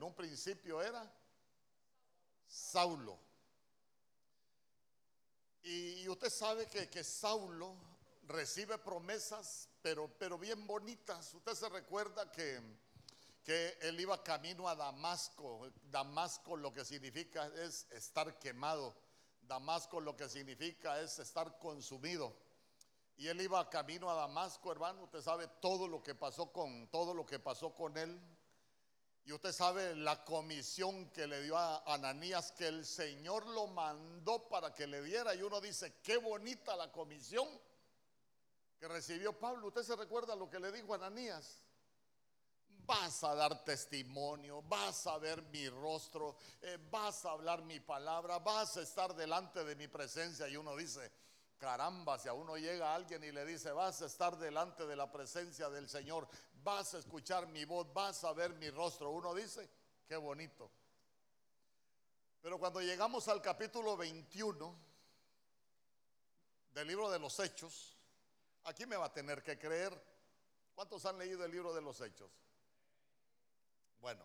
en un principio era Saulo. Y, usted sabe que, que, Saulo recibe promesas, pero, pero bien bonitas. Usted se recuerda que, que él iba camino a Damasco. Damasco lo que significa es estar quemado. Damasco lo que significa es estar consumido. Y él iba camino a Damasco, hermano. Usted sabe todo lo que pasó con todo lo que pasó con él. Y usted sabe la comisión que le dio a Ananías, que el Señor lo mandó para que le diera. Y uno dice, qué bonita la comisión que recibió Pablo. Usted se recuerda lo que le dijo a Ananías. Vas a dar testimonio, vas a ver mi rostro, eh, vas a hablar mi palabra, vas a estar delante de mi presencia. Y uno dice, caramba, si a uno llega alguien y le dice, vas a estar delante de la presencia del Señor, vas a escuchar mi voz, vas a ver mi rostro. Uno dice, qué bonito. Pero cuando llegamos al capítulo 21 del libro de los Hechos, aquí me va a tener que creer. ¿Cuántos han leído el libro de los Hechos? Bueno,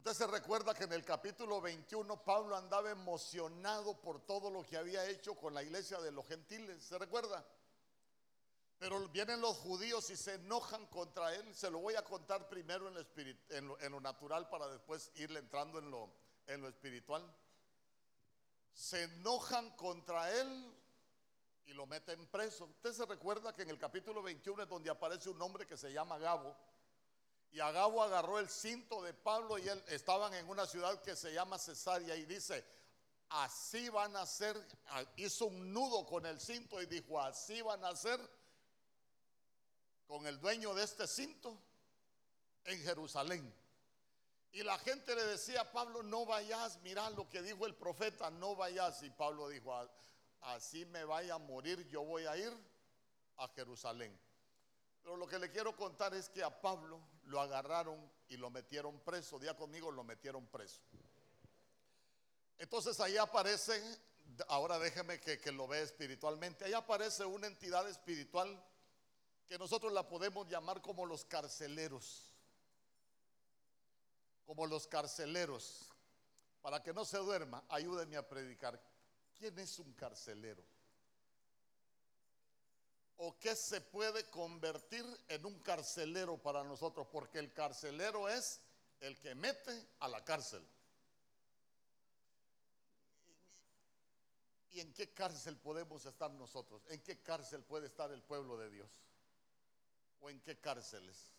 usted se recuerda que en el capítulo 21 Pablo andaba emocionado por todo lo que había hecho con la iglesia de los gentiles. ¿Se recuerda? Pero vienen los judíos y se enojan contra él. Se lo voy a contar primero en lo, natural para después irle entrando en lo, en lo espiritual. Se enojan contra él y lo meten preso. Usted se recuerda que en el capítulo 21 es donde aparece un hombre que se llama Gabo. Y Agabo agarró el cinto de Pablo y él estaban en una ciudad que se llama Cesarea y dice, así van a ser, hizo un nudo con el cinto y dijo, así van a ser con el dueño de este cinto en Jerusalén. Y la gente le decía a Pablo, no vayas, mira lo que dijo el profeta, no vayas. Y Pablo dijo, así me vaya a morir, yo voy a ir a Jerusalén. Pero lo que le quiero contar es que a Pablo lo agarraron y lo metieron preso. Día conmigo, lo metieron preso. Entonces ahí aparece, ahora déjeme que, que lo vea espiritualmente, ahí aparece una entidad espiritual que nosotros la podemos llamar como los carceleros. Como los carceleros. Para que no se duerma, ayúdenme a predicar. ¿Quién es un carcelero? ¿O qué se puede convertir en un carcelero para nosotros? Porque el carcelero es el que mete a la cárcel. ¿Y en qué cárcel podemos estar nosotros? ¿En qué cárcel puede estar el pueblo de Dios? o en qué cárceles?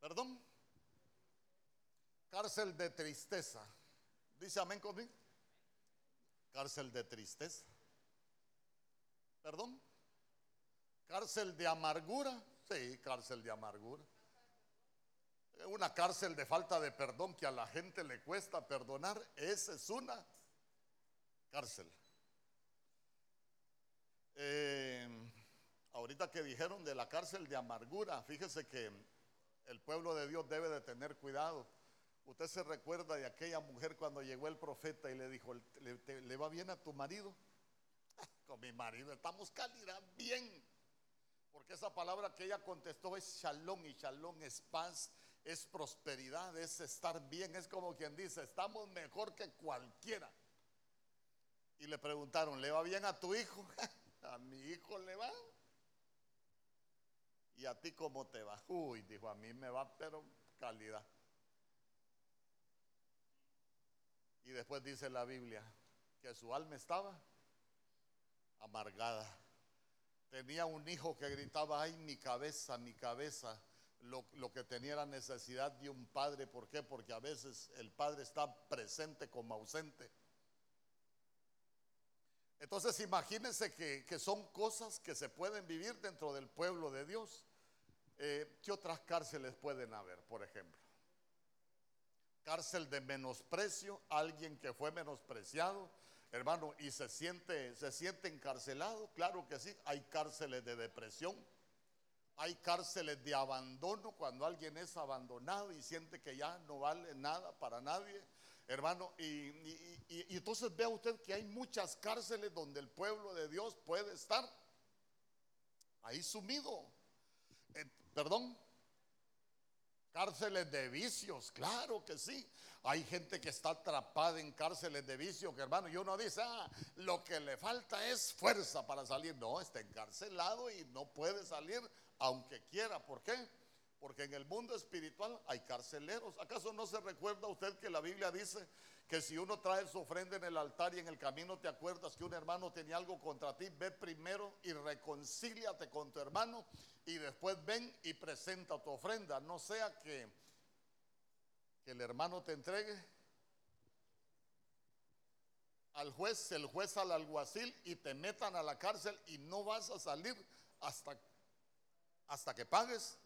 ¿Perdón? Cárcel de tristeza. ¿Dice amén conmigo? Cárcel de tristeza. ¿Perdón? Cárcel de amargura. Sí, cárcel de amargura. Una cárcel de falta de perdón que a la gente le cuesta perdonar. Esa es una cárcel. Eh, Ahorita que dijeron de la cárcel de amargura, fíjese que el pueblo de Dios debe de tener cuidado. Usted se recuerda de aquella mujer cuando llegó el profeta y le dijo, ¿le, va bien a tu marido? Con mi marido estamos calidad bien. Porque esa palabra que ella contestó es shalom y shalom es paz, es prosperidad, es estar bien. Es como quien dice, estamos mejor que cualquiera. Y le preguntaron, ¿le va bien a tu hijo? a mi hijo le va. ¿Y a ti cómo te va? Uy, dijo, a mí me va, pero calidad. Y después dice la Biblia que su alma estaba amargada. Tenía un hijo que gritaba, ay, mi cabeza, mi cabeza. Lo, que tenía la necesidad de un padre. ¿Por qué? Porque a veces el padre está presente como ausente. Entonces imagínense que, que son cosas que se pueden vivir dentro del pueblo de Dios. Eh, ¿Qué otras cárceles pueden haber, por ejemplo? Cárcel de menosprecio, alguien que fue menospreciado, hermano, y se siente, se siente encarcelado, claro que sí, hay cárceles de depresión, hay cárceles de abandono, cuando alguien es abandonado y siente que ya no vale nada para nadie, hermano, y, y entonces vea usted que hay muchas cárceles donde el pueblo de Dios puede estar ahí sumido. Perdón. Cárceles de vicios, claro que sí. Hay gente que está atrapada en cárceles de vicios, que hermano, y uno dice, ah, lo que le falta es fuerza para salir. No, está encarcelado y no puede salir aunque quiera. ¿Por qué? Porque en el mundo espiritual hay carceleros. ¿Acaso no se recuerda usted que la Biblia dice que si uno trae su ofrenda en el altar y en el camino te acuerdas que un hermano tenía algo contra ti, ve primero y reconcíliate con tu hermano y después ven y presenta tu ofrenda. No sea que, el hermano te entregue al juez, el juez al alguacil y te metan a la cárcel y no vas a salir hasta, hasta que pagues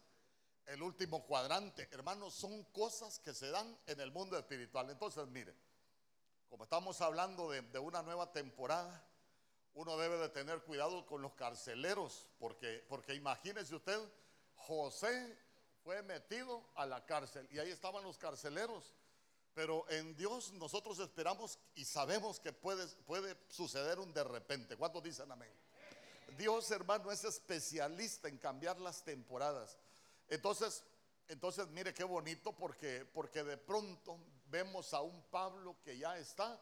el último cuadrante. Hermanos, son cosas que se dan en el mundo espiritual. Entonces, mire, como estamos hablando de, una nueva temporada, uno debe de tener cuidado con los carceleros, porque, porque imagínese usted, José fue metido a la cárcel y ahí estaban los carceleros. Pero en Dios nosotros esperamos y sabemos que puede, puede suceder un de repente. ¿Cuántos dicen amén? Dios, hermano, es especialista en cambiar las temporadas. Entonces, entonces mire qué bonito porque, porque de pronto vemos a un Pablo que ya está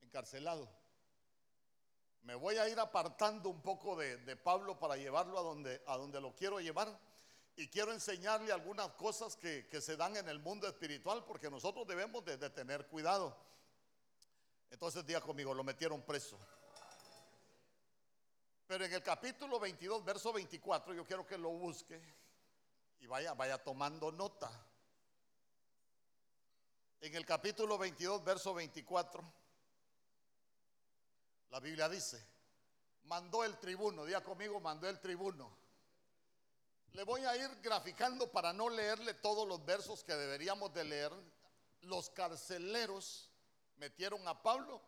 encarcelado. Me voy a ir apartando un poco de, de, Pablo para llevarlo a donde, a donde lo quiero llevar. Y quiero enseñarle algunas cosas que, que se dan en el mundo espiritual porque nosotros debemos de, tener cuidado. Entonces, día conmigo, lo metieron preso. Pero en el capítulo 22, verso 24, yo quiero que lo busque y vaya, vaya tomando nota. En el capítulo 22, verso 24, la Biblia dice, mandó el tribuno, día conmigo, mandó el tribuno. Le voy a ir graficando para no leerle todos los versos que deberíamos de leer. Los carceleros metieron a Pablo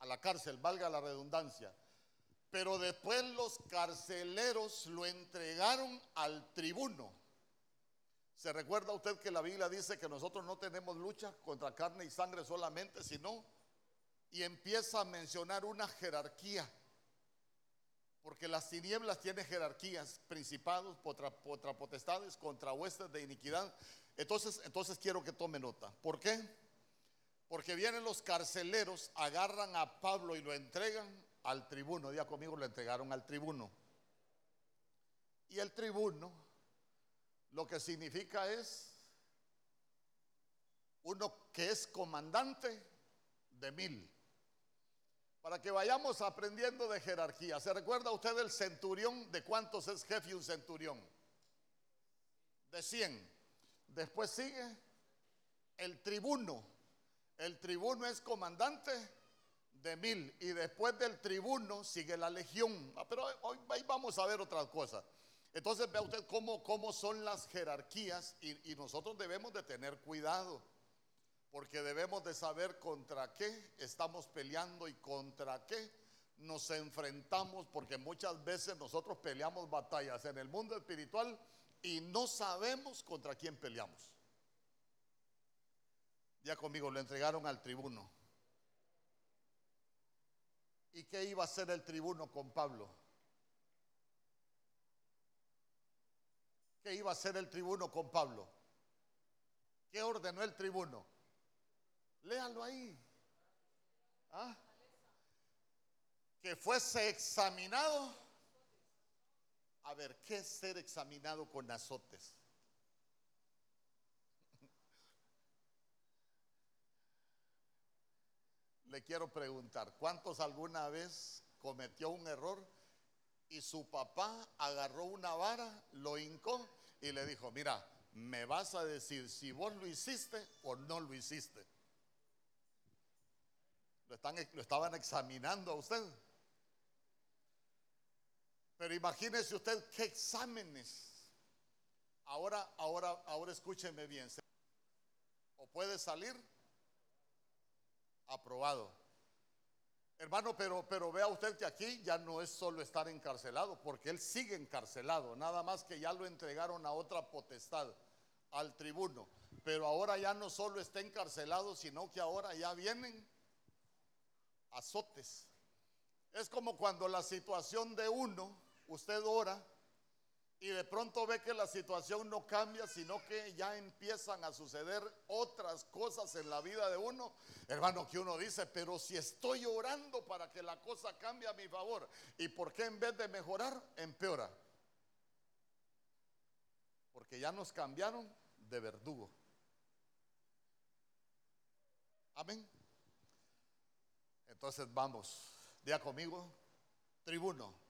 a la cárcel, valga la redundancia. Pero después los carceleros lo entregaron al tribuno. ¿Se recuerda usted que la Biblia dice que nosotros no tenemos lucha contra carne y sangre solamente, sino y empieza a mencionar una jerarquía? Porque las tinieblas tienen jerarquías, principados, contra, potestades, contra huestes de iniquidad. Entonces, entonces quiero que tome nota. ¿Por qué? Porque vienen los carceleros, agarran a Pablo y lo entregan al tribuno. Día conmigo lo entregaron al tribuno. Y el tribuno lo que significa es uno que es comandante de mil. Para que vayamos aprendiendo de jerarquía. ¿Se recuerda usted el centurión? ¿De cuántos es jefe un centurión? De 100. Después sigue el tribuno. El tribuno es comandante de mil y después del tribuno sigue la legión. Ah, pero hoy, vamos a ver otra cosa. Entonces vea usted cómo, cómo son las jerarquías y, y nosotros debemos de tener cuidado porque debemos de saber contra qué estamos peleando y contra qué nos enfrentamos, porque muchas veces nosotros peleamos batallas en el mundo espiritual y no sabemos contra quién peleamos. Ya conmigo lo entregaron al tribuno. ¿Y qué iba a hacer el tribuno con Pablo? ¿Qué iba a hacer el tribuno con Pablo? ¿Qué ordenó el tribuno? Léalo ahí. ¿Ah? Que fuese examinado. A ver, ¿qué es ser examinado con azotes? Le quiero preguntar, ¿cuántos alguna vez cometió un error y su papá agarró una vara, lo hincó y le dijo, mira, me vas a decir si vos lo hiciste o no lo hiciste? Lo, están, lo estaban examinando a usted. Pero imagínese usted qué exámenes. Ahora, ahora, ahora escúcheme bien. O puede salir aprobado. Hermano, pero, pero vea usted que aquí ya no es solo estar encarcelado, porque él sigue encarcelado, nada más que ya lo entregaron a otra potestad, al tribuno. Pero ahora ya no solo está encarcelado, sino que ahora ya vienen azotes. Es como cuando la situación de uno, usted ora y de pronto ve que la situación no cambia, sino que ya empiezan a suceder otras cosas en la vida de uno, hermano, que uno dice, pero si estoy orando para que la cosa cambie a mi favor, ¿y por qué en vez de mejorar, empeora? Porque ya nos cambiaron de verdugo. Amén. Entonces vamos, día conmigo, tribuno.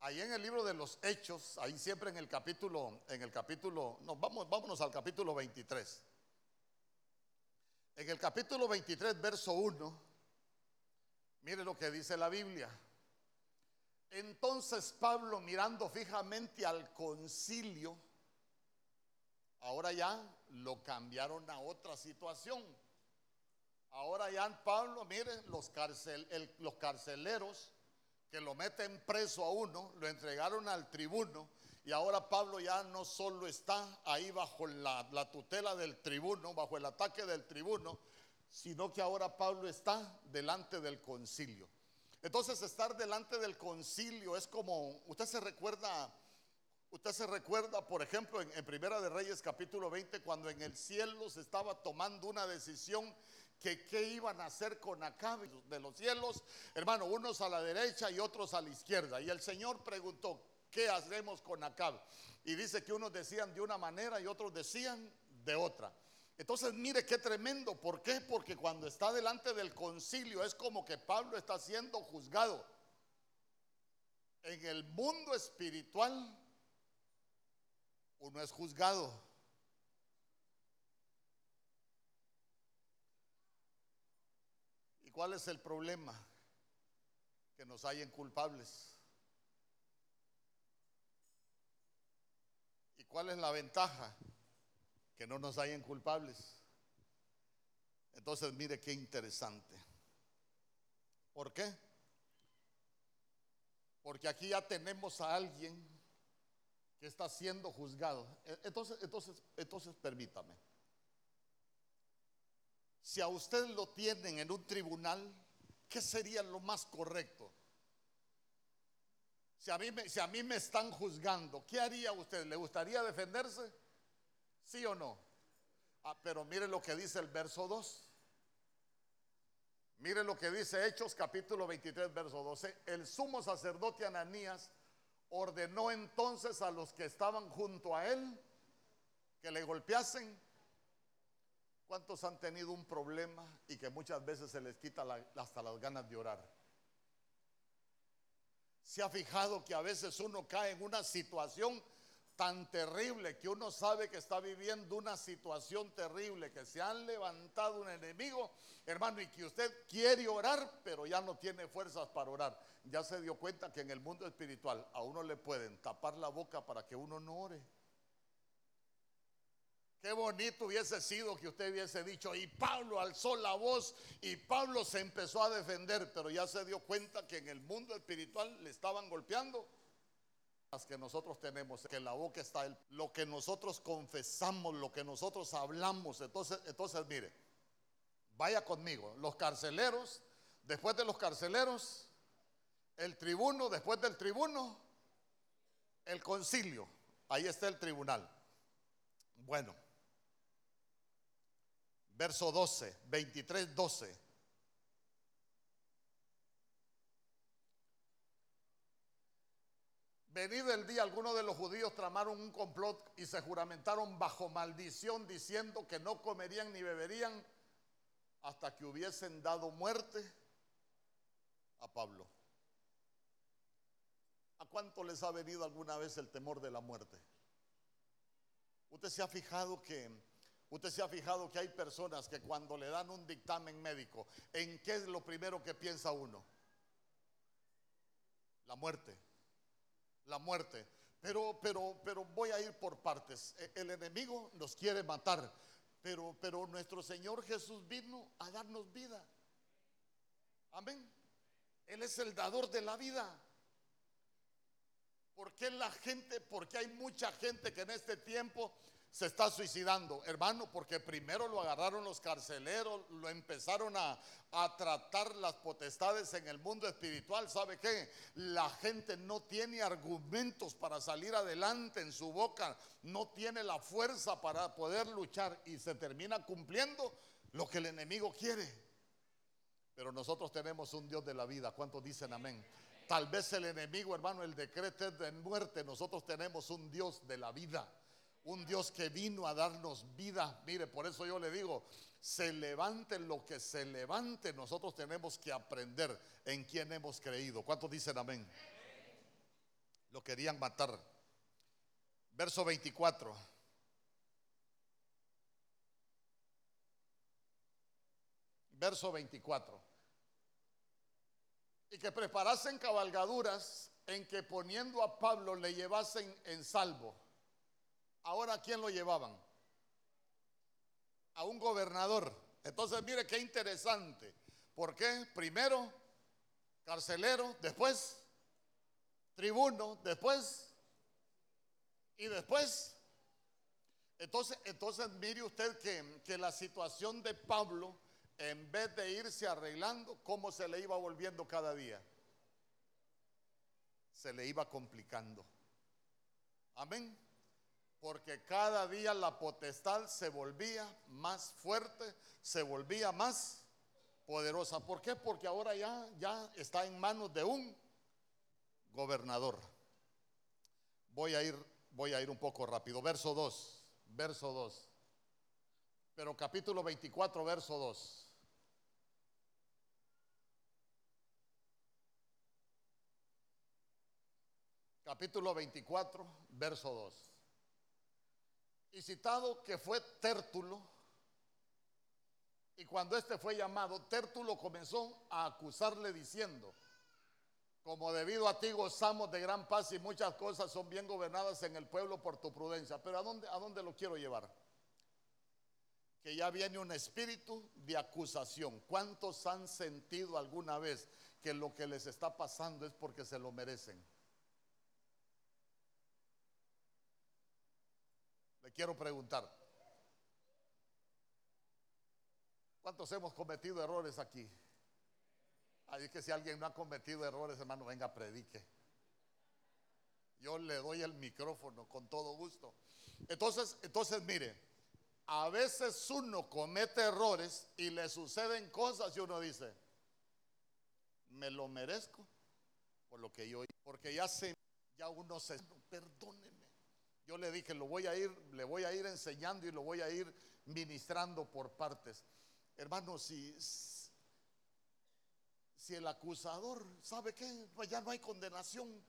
Ahí en el libro de los Hechos, ahí siempre en el capítulo, en el capítulo, no, vamos, vámonos al capítulo 23. En el capítulo 23, verso 1, mire lo que dice la Biblia. Entonces Pablo, mirando fijamente al concilio, ahora ya lo cambiaron a otra situación. Ahora ya Pablo, miren, los, los carceleros que lo meten preso a uno, lo entregaron al tribuno y ahora Pablo ya no solo está ahí bajo la, la, tutela del tribuno, bajo el ataque del tribuno, sino que ahora Pablo está delante del concilio. Entonces estar delante del concilio es como, usted se recuerda, usted se recuerda, por ejemplo, en, en Primera de Reyes capítulo 20, cuando en el cielo se estaba tomando una decisión que qué iban a hacer con Acab de los cielos, hermano, unos a la derecha y otros a la izquierda. Y el Señor preguntó, ¿qué haremos con Acab? Y dice que unos decían de una manera y otros decían de otra. Entonces mire qué tremendo. ¿Por qué? Porque cuando está delante del concilio es como que Pablo está siendo juzgado. En el mundo espiritual uno es juzgado. ¿Cuál es el problema? Que nos hayan culpables. ¿Y cuál es la ventaja? Que no nos hayan culpables. Entonces, mire qué interesante. ¿Por qué? Porque aquí ya tenemos a alguien que está siendo juzgado. E-, entonces, entonces, entonces permítame. Si a usted lo tienen en un tribunal, ¿qué sería lo más correcto? Si a mí me, están juzgando, ¿qué haría usted? ¿Le gustaría defenderse? ¿Sí o no? Ah, pero mire lo que dice el verso 2. Mire lo que dice Hechos capítulo 23, verso 12. El sumo sacerdote Ananías ordenó entonces a los que estaban junto a él que le golpeasen ¿Cuántos han tenido un problema y que muchas veces se les quita hasta las ganas de orar? ¿Se ha fijado que a veces uno cae en una situación tan terrible que uno sabe que está viviendo una situación terrible, que se han levantado un enemigo, hermano, y que usted quiere orar, pero ya no tiene fuerzas para orar? Ya se dio cuenta que en el mundo espiritual a uno le pueden tapar la boca para que uno no ore. Qué bonito hubiese sido que usted hubiese dicho, y Pablo alzó la voz y Pablo se empezó a defender, pero ya se dio cuenta que en el mundo espiritual le estaban golpeando. Las que nosotros tenemos, que la boca está, lo que nosotros confesamos, lo que nosotros hablamos. Entonces, entonces mire, vaya conmigo, los carceleros, después de los carceleros, el tribuno, después del tribuno, el concilio, ahí está el tribunal. Bueno, verso 12, 23, 12. Venido el día, algunos de los judíos tramaron un complot y se juramentaron bajo maldición diciendo que no comerían ni beberían hasta que hubiesen dado muerte a Pablo. ¿A cuánto les ha venido alguna vez el temor de la muerte? Usted se ha fijado que Usted se ha fijado que hay personas que cuando le dan un dictamen médico, ¿en qué es lo primero que piensa uno? La muerte. La muerte. Pero, pero, pero voy a ir por partes. E, el enemigo nos quiere matar, pero, pero nuestro Señor Jesús vino a darnos vida. Amén. Él es el dador de la vida. ¿Por qué la gente, porque hay mucha gente que en este tiempo se está suicidando, hermano, porque primero lo agarraron los carceleros, lo empezaron a, a, tratar las potestades en el mundo espiritual. ¿Sabe qué? La gente no tiene argumentos para salir adelante en su boca, no tiene la fuerza para poder luchar y se termina cumpliendo lo que el enemigo quiere. Pero nosotros tenemos un Dios de la vida. ¿Cuántos dicen amén? Tal vez el enemigo, hermano, el decreto es de muerte. Nosotros tenemos un Dios de la vida un Dios que vino a darnos vida. Mire, por eso yo le digo, se levante lo que se levante, nosotros tenemos que aprender en quién hemos creído. ¿Cuántos dicen amén? Lo querían matar. Verso 24. Verso 24. Y que preparasen cabalgaduras en que poniendo a Pablo le llevasen en salvo Ahora, ¿a quién lo llevaban? A un gobernador. Entonces, mire qué interesante. ¿Por qué? Primero, carcelero, después, tribuno, después, y después. Entonces, entonces mire usted que, que la situación de Pablo, en vez de irse arreglando, ¿cómo se le iba volviendo cada día? Se le iba complicando. Amén porque cada día la potestad se volvía más fuerte, se volvía más poderosa. ¿Por qué? Porque ahora ya, ya está en manos de un gobernador. Voy a ir, voy a ir un poco rápido. Verso 2, verso 2. Pero capítulo 24, verso 2. Capítulo 24, verso 2 y citado que fue Tértulo. Y cuando este fue llamado, Tértulo comenzó a acusarle diciendo, como debido a ti gozamos de gran paz y muchas cosas son bien gobernadas en el pueblo por tu prudencia. Pero ¿a dónde, a dónde lo quiero llevar? Que ya viene un espíritu de acusación. ¿Cuántos han sentido alguna vez que lo que les está pasando es porque se lo merecen? Le quiero preguntar, ¿cuántos hemos cometido errores aquí? Así que si alguien no ha cometido errores, hermano, venga, predique. Yo le doy el micrófono con todo gusto. Entonces, entonces mire, a veces uno comete errores y le suceden cosas y uno dice, me lo merezco por lo que yo, porque ya se, ya uno se, perdóneme yo le dije, lo voy a ir, le voy a ir enseñando y lo voy a ir ministrando por partes. Hermano, si, si el acusador sabe que pues ya no hay condenación.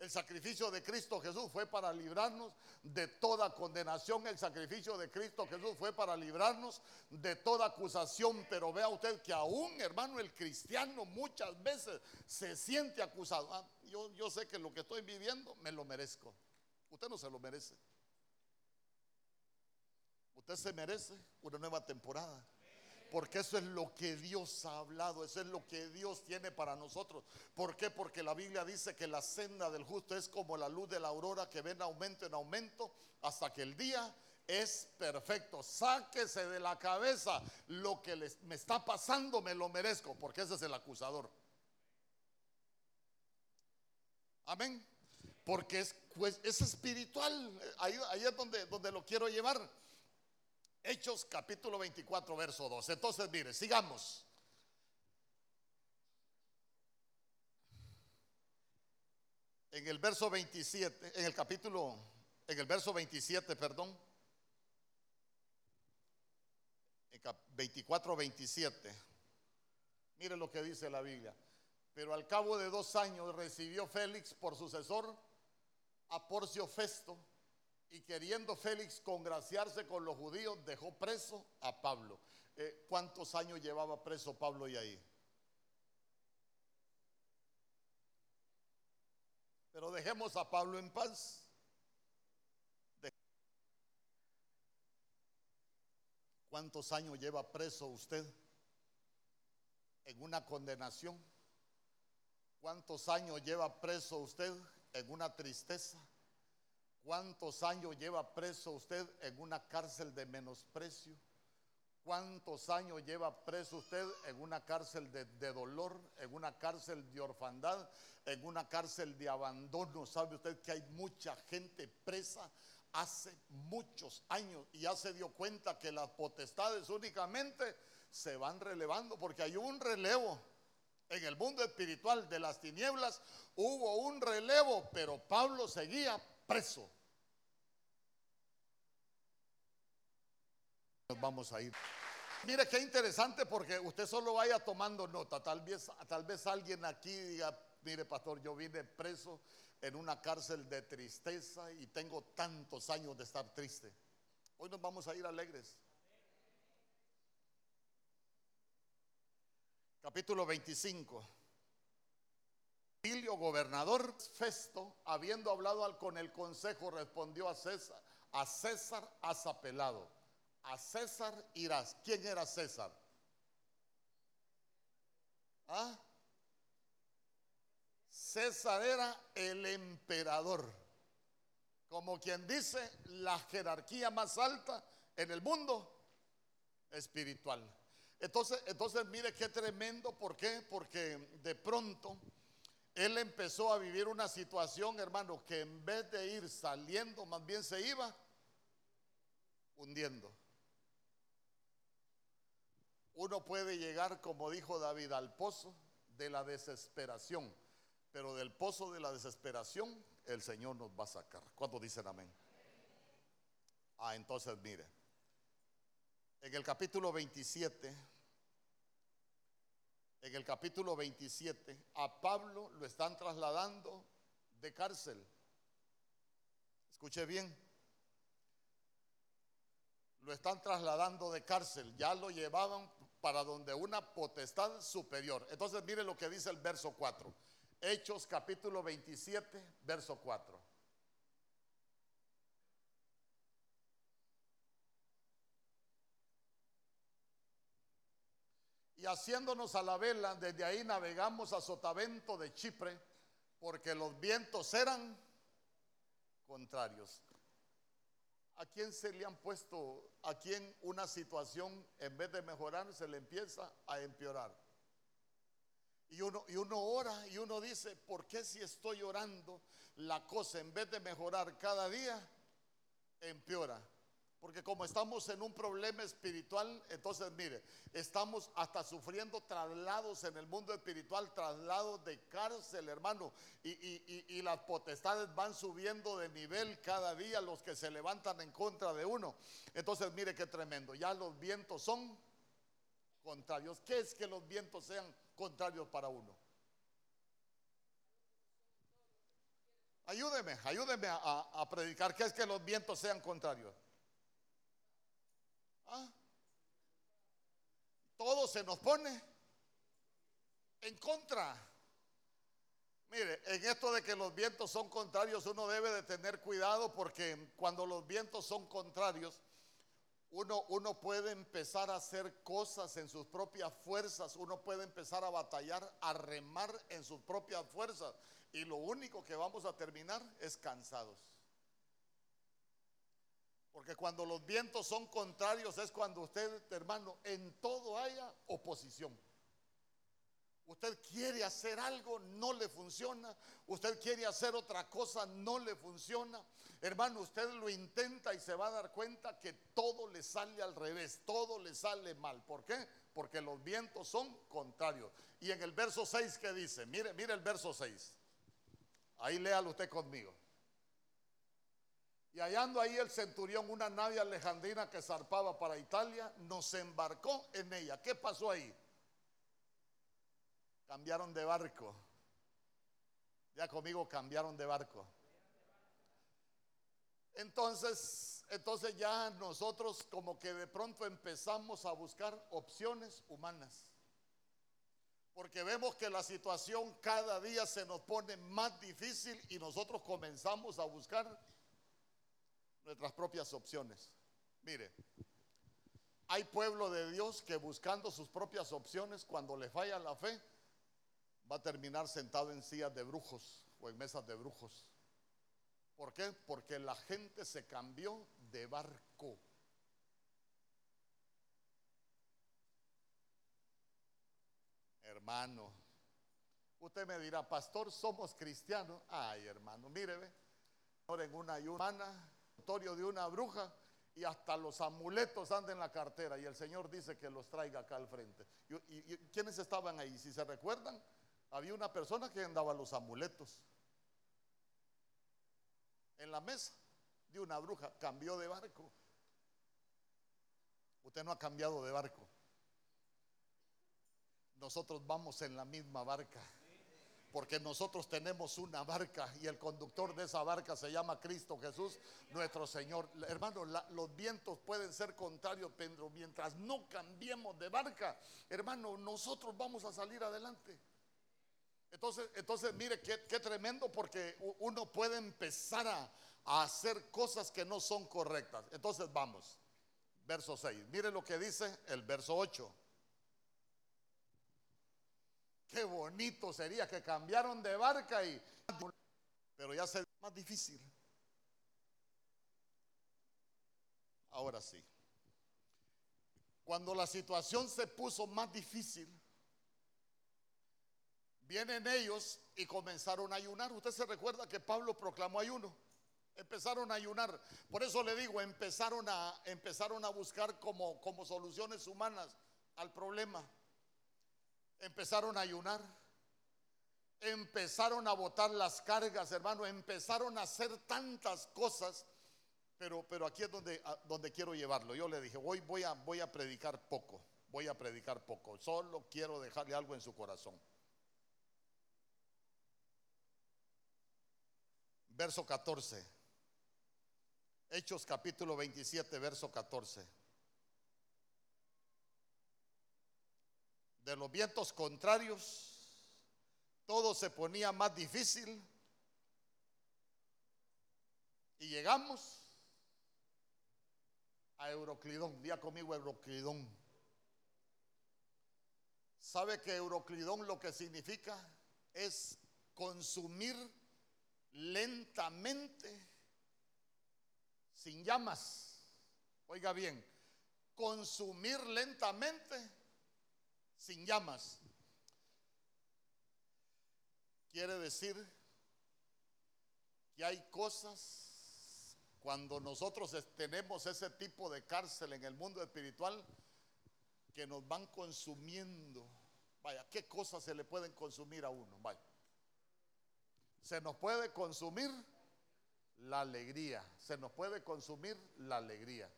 El sacrificio de Cristo Jesús fue para librarnos de toda condenación. El sacrificio de Cristo Jesús fue para librarnos de toda acusación. Pero vea usted que aún, hermano, el cristiano muchas veces se siente acusado. Ah, yo, yo sé que lo que estoy viviendo me lo merezco. Usted no se lo merece. Usted se merece una nueva temporada. Porque eso es lo que Dios ha hablado, eso es lo que Dios tiene para nosotros. ¿Por qué? Porque la Biblia dice que la senda del justo es como la luz de la aurora que ven aumento en aumento hasta que el día es perfecto. Sáquese de la cabeza lo que me está pasando, me lo merezco, porque ese es el acusador. Amén porque es, pues, es espiritual. Ahí, es donde, donde lo quiero llevar. Hechos capítulo 24, verso 2. Entonces, mire, sigamos. En el verso 27, en el capítulo, en el verso 27, perdón. 24, 27. Mire lo que dice la Biblia. Pero al cabo de dos años recibió Félix por sucesor a Porcio Festo y queriendo Félix congraciarse con los judíos, dejó preso a Pablo. Eh, ¿Cuántos años llevaba preso Pablo y ahí? Pero dejemos a Pablo en paz. ¿Cuántos años lleva preso usted en una condenación? ¿Cuántos años lleva preso usted en una tristeza? ¿Cuántos años lleva preso usted en una cárcel de menosprecio? ¿Cuántos años lleva preso usted en una cárcel de, dolor, en una cárcel de orfandad, en una cárcel de abandono? ¿Sabe usted que hay mucha gente presa hace muchos años y ya se dio cuenta que las potestades únicamente se van relevando porque hay un relevo en el mundo espiritual de las tinieblas, hubo un relevo, pero Pablo seguía preso. Nos vamos a ir. Mire qué interesante porque usted solo vaya tomando nota. Tal vez, tal vez alguien aquí diga, mire pastor, yo vine preso en una cárcel de tristeza y tengo tantos años de estar triste. Hoy nos vamos a ir alegres. Capítulo 25. Emilio, gobernador Festo, habiendo hablado con el consejo, respondió a César, a César azapelado a César irás. ¿Quién era César? ¿Ah? César era el emperador. Como quien dice, la jerarquía más alta en el mundo espiritual. Entonces, entonces mire qué tremendo, ¿por qué? Porque de pronto él empezó a vivir una situación, hermano, que en vez de ir saliendo, más bien se iba hundiendo. Uno puede llegar, como dijo David, al pozo de la desesperación, pero del pozo de la desesperación el Señor nos va a sacar. ¿Cuántos dicen amén? Ah, entonces mire, en el capítulo 27, en el capítulo 27, a Pablo lo están trasladando de cárcel. Escuche bien, lo están trasladando de cárcel, ya lo llevaban para donde una potestad superior. Entonces mire lo que dice el verso 4. Hechos capítulo 27, verso 4. Y haciéndonos a la vela, desde ahí navegamos a Sotavento de Chipre, porque los vientos eran contrarios. ¿A quién se le han puesto, a quién una situación en vez de mejorar se le empieza a empeorar? Y uno, y uno ora y uno dice, ¿por qué si estoy orando la cosa en vez de mejorar cada día, empeora? Porque como estamos en un problema espiritual, entonces mire, estamos hasta sufriendo traslados en el mundo espiritual, traslados de cárcel, hermano. Y, las potestades van subiendo de nivel cada día los que se levantan en contra de uno. Entonces mire qué tremendo. Ya los vientos son contrarios. ¿Qué es que los vientos sean contrarios para uno? Ayúdeme, ayúdeme a predicar. ¿Qué es que los vientos sean contrarios? ¿Ah? Todo se nos pone en contra. Mire, en esto de que los vientos son contrarios, uno debe de tener cuidado porque cuando los vientos son contrarios, uno, uno, puede empezar a hacer cosas en sus propias fuerzas, uno puede empezar a batallar, a remar en sus propias fuerzas. Y lo único que vamos a terminar es cansados. Porque cuando los vientos son contrarios es cuando usted, hermano, en todo haya oposición. Usted quiere hacer algo, no le funciona. Usted quiere hacer otra cosa, no le funciona. Hermano, usted lo intenta y se va a dar cuenta que todo le sale al revés, todo le sale mal. ¿Por qué? Porque los vientos son contrarios. Y en el verso 6 que dice, mire, mire el verso 6. Ahí léalo usted conmigo. Y hallando ahí el centurión una nave alejandrina que zarpaba para Italia, nos embarcó en ella. ¿Qué pasó ahí? Cambiaron de barco. Ya conmigo cambiaron de barco. Entonces, entonces ya nosotros como que de pronto empezamos a buscar opciones humanas. Porque vemos que la situación cada día se nos pone más difícil y nosotros comenzamos a buscar nuestras propias opciones. Mire, hay pueblo de Dios que buscando sus propias opciones, cuando le falla la fe, va a terminar sentado en sillas de brujos o en mesas de brujos. ¿Por qué? Porque la gente se cambió de barco. Hermano, usted me dirá, pastor, somos cristianos. Ay, hermano, mire, ve, en una de una bruja y hasta los amuletos andan en la cartera y el Señor dice que los traiga acá al frente. ¿Y, y quiénes estaban ahí? Si se recuerdan, había una persona que andaba los amuletos en la mesa de una bruja, cambió de barco. Usted no ha cambiado de barco. Nosotros vamos en la misma barca porque nosotros tenemos una barca y el conductor de esa barca se llama Cristo Jesús, nuestro Señor. Hermano, los vientos pueden ser contrarios, pero mientras no cambiemos de barca, hermano, nosotros vamos a salir adelante. Entonces, entonces mire qué, tremendo porque uno puede empezar a, a hacer cosas que no son correctas. Entonces vamos, verso 6. Mire lo que dice el verso 8. Qué bonito sería que cambiaron de barca y... Pero ya se más difícil. Ahora sí. Cuando la situación se puso más difícil, vienen ellos y comenzaron a ayunar. Usted se recuerda que Pablo proclamó ayuno. Empezaron a ayunar. Por eso le digo, empezaron a, empezaron a buscar como, como soluciones humanas al problema empezaron a ayunar, empezaron a botar las cargas, hermano, empezaron a hacer tantas cosas, pero, pero aquí es donde, donde quiero llevarlo. Yo le dije, voy, voy, a, voy a predicar poco, voy a predicar poco, solo quiero dejarle algo en su corazón. Verso 14. Hechos capítulo 27, verso 14. De los vientos contrarios, todo se ponía más difícil y llegamos a Euroclidón. Día conmigo Euroclidón. ¿Sabe que Euroclidón lo que significa es consumir lentamente sin llamas? Oiga bien, consumir lentamente sin llamas. Quiere decir que hay cosas, cuando nosotros tenemos ese tipo de cárcel en el mundo espiritual, que nos van consumiendo. Vaya, ¿qué cosas se le pueden consumir a uno? Se nos puede consumir la alegría, se nos puede consumir la alegría.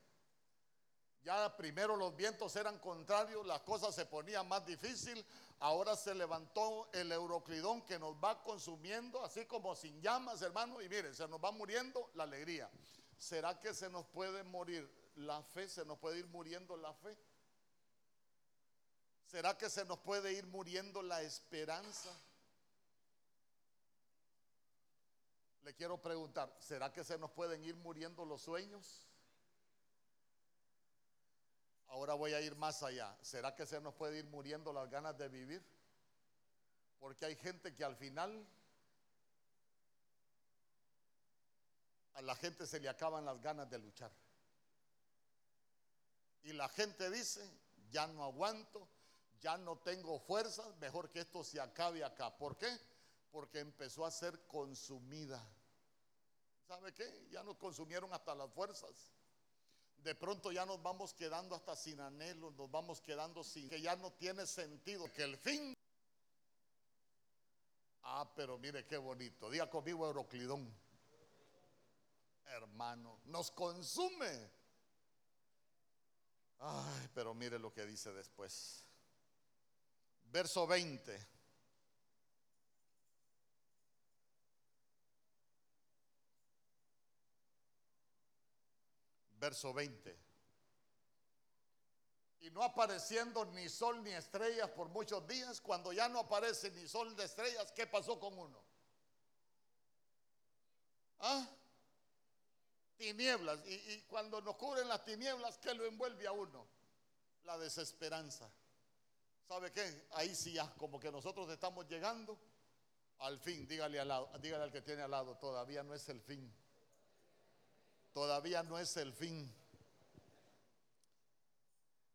Ya primero los vientos eran contrarios, las cosas se ponían más difícil. Ahora se levantó el euroclidón que nos va consumiendo, así como sin llamas, hermano. Y miren, se nos va muriendo la alegría. ¿Será que se nos puede morir la fe? ¿Se nos puede ir muriendo la fe? ¿Será que se nos puede ir muriendo la esperanza? Le quiero preguntar, ¿será que se nos pueden ir muriendo los sueños? Ahora voy a ir más allá. ¿Será que se nos puede ir muriendo las ganas de vivir? Porque hay gente que al final a la gente se le acaban las ganas de luchar. Y la gente dice, ya no aguanto, ya no tengo fuerzas, mejor que esto se acabe acá. ¿Por qué? Porque empezó a ser consumida. ¿Sabe qué? Ya nos consumieron hasta las fuerzas de pronto ya nos vamos quedando hasta sin anhelo, nos vamos quedando sin que ya no tiene sentido, que el fin. Ah, pero mire qué bonito. Diga conmigo Euroclidón. Hermano, nos consume. Ay, pero mire lo que dice después. Verso 20. Verso 20. Y no apareciendo ni sol ni estrellas por muchos días, cuando ya no aparece ni sol ni estrellas, ¿qué pasó con uno? ¿Ah? Tinieblas. Y, y cuando nos cubren las tinieblas, ¿qué lo envuelve a uno? La desesperanza. ¿Sabe qué? Ahí sí ya, como que nosotros estamos llegando al fin. Dígale al lado, dígale al que tiene al lado, todavía no es el fin todavía no es el fin.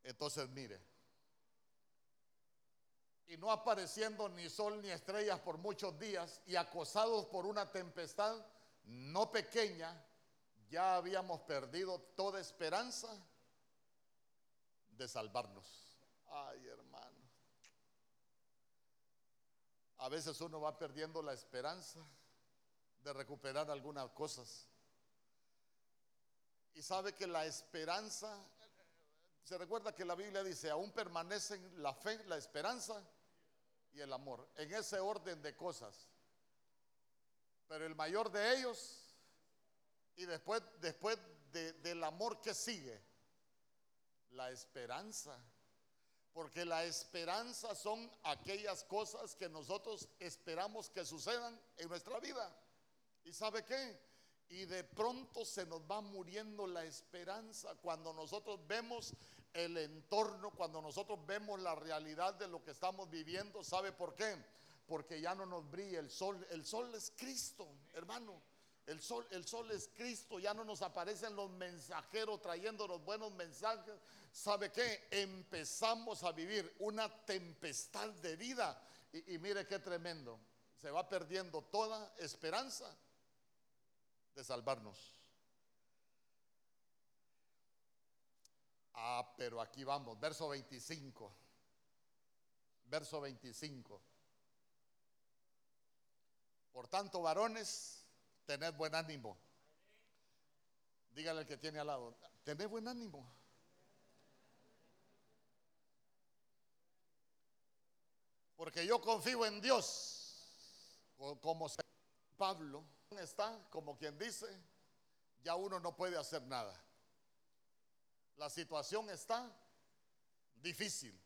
Entonces mire, y no apareciendo ni sol ni estrellas por muchos días y acosados por una tempestad no pequeña, ya habíamos perdido toda esperanza de salvarnos. Ay, hermano. A veces uno va perdiendo la esperanza de recuperar algunas cosas. Y sabe que la esperanza, se recuerda que la Biblia dice, aún permanecen la fe, la esperanza y el amor, en ese orden de cosas. Pero el mayor de ellos, y después, después del amor que sigue, la esperanza. Porque la esperanza son aquellas cosas que nosotros esperamos que sucedan en nuestra vida. ¿Y sabe qué? Y de pronto se nos va muriendo la esperanza cuando nosotros vemos el entorno, cuando nosotros vemos la realidad de lo que estamos viviendo. ¿Sabe por qué? Porque ya no nos brilla el sol. El sol es Cristo, hermano. El sol, el sol es Cristo, ya no nos aparecen los mensajeros trayendo los buenos mensajes. ¿Sabe qué? Empezamos a vivir una tempestad de vida. Y, y mire qué tremendo. Se va perdiendo toda esperanza de salvarnos. Ah, pero aquí vamos, verso 25. Verso 25. Por tanto, varones, tened buen ánimo. Dígale al que tiene al lado, tened buen ánimo. Porque yo confío en Dios, como Pablo está, como quien dice, ya uno no puede hacer nada. La situación está difícil.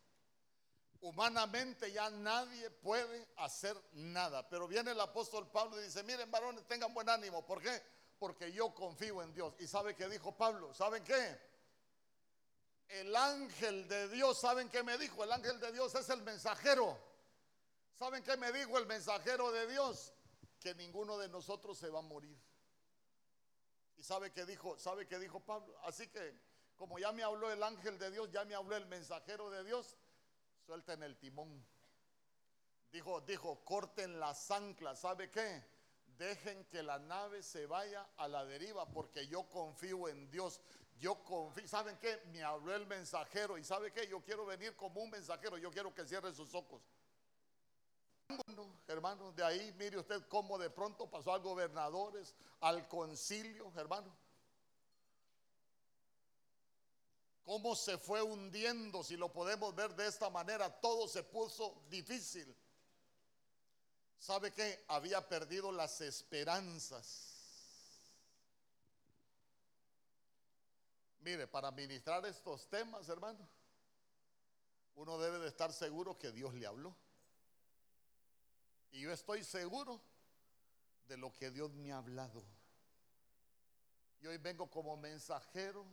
Humanamente ya nadie puede hacer nada. Pero viene el apóstol Pablo y dice, miren varones, tengan buen ánimo. ¿Por qué? Porque yo confío en Dios. ¿Y sabe qué dijo Pablo? ¿Saben qué? El ángel de Dios, ¿saben qué me dijo? El ángel de Dios es el mensajero. ¿Saben qué me dijo el mensajero de Dios? Que ninguno de nosotros se va a morir. ¿Y sabe qué dijo? ¿Sabe qué dijo Pablo? Así que como ya me habló el ángel de Dios, ya me habló el mensajero de Dios, suelten el timón. Dijo, dijo, corten las anclas. ¿Sabe qué? Dejen que la nave se vaya a la deriva porque yo confío en Dios. Yo confío. ¿Saben qué? Me habló el mensajero. ¿Y sabe qué? Yo quiero venir como un mensajero. Yo quiero que cierre sus ojos. Hermano, de ahí mire usted cómo de pronto pasó a gobernadores, al concilio, hermano. cómo se fue hundiendo, si lo podemos ver de esta manera, todo se puso difícil. ¿Sabe qué? Había perdido las esperanzas. Mire, para ministrar estos temas, hermano, uno debe de estar seguro que Dios le habló. Y yo estoy seguro de lo que Dios me ha hablado. Y hoy vengo como mensajero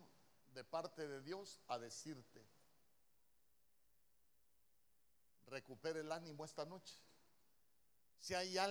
de parte de Dios a decirte, recupere el ánimo esta noche. Si hay algo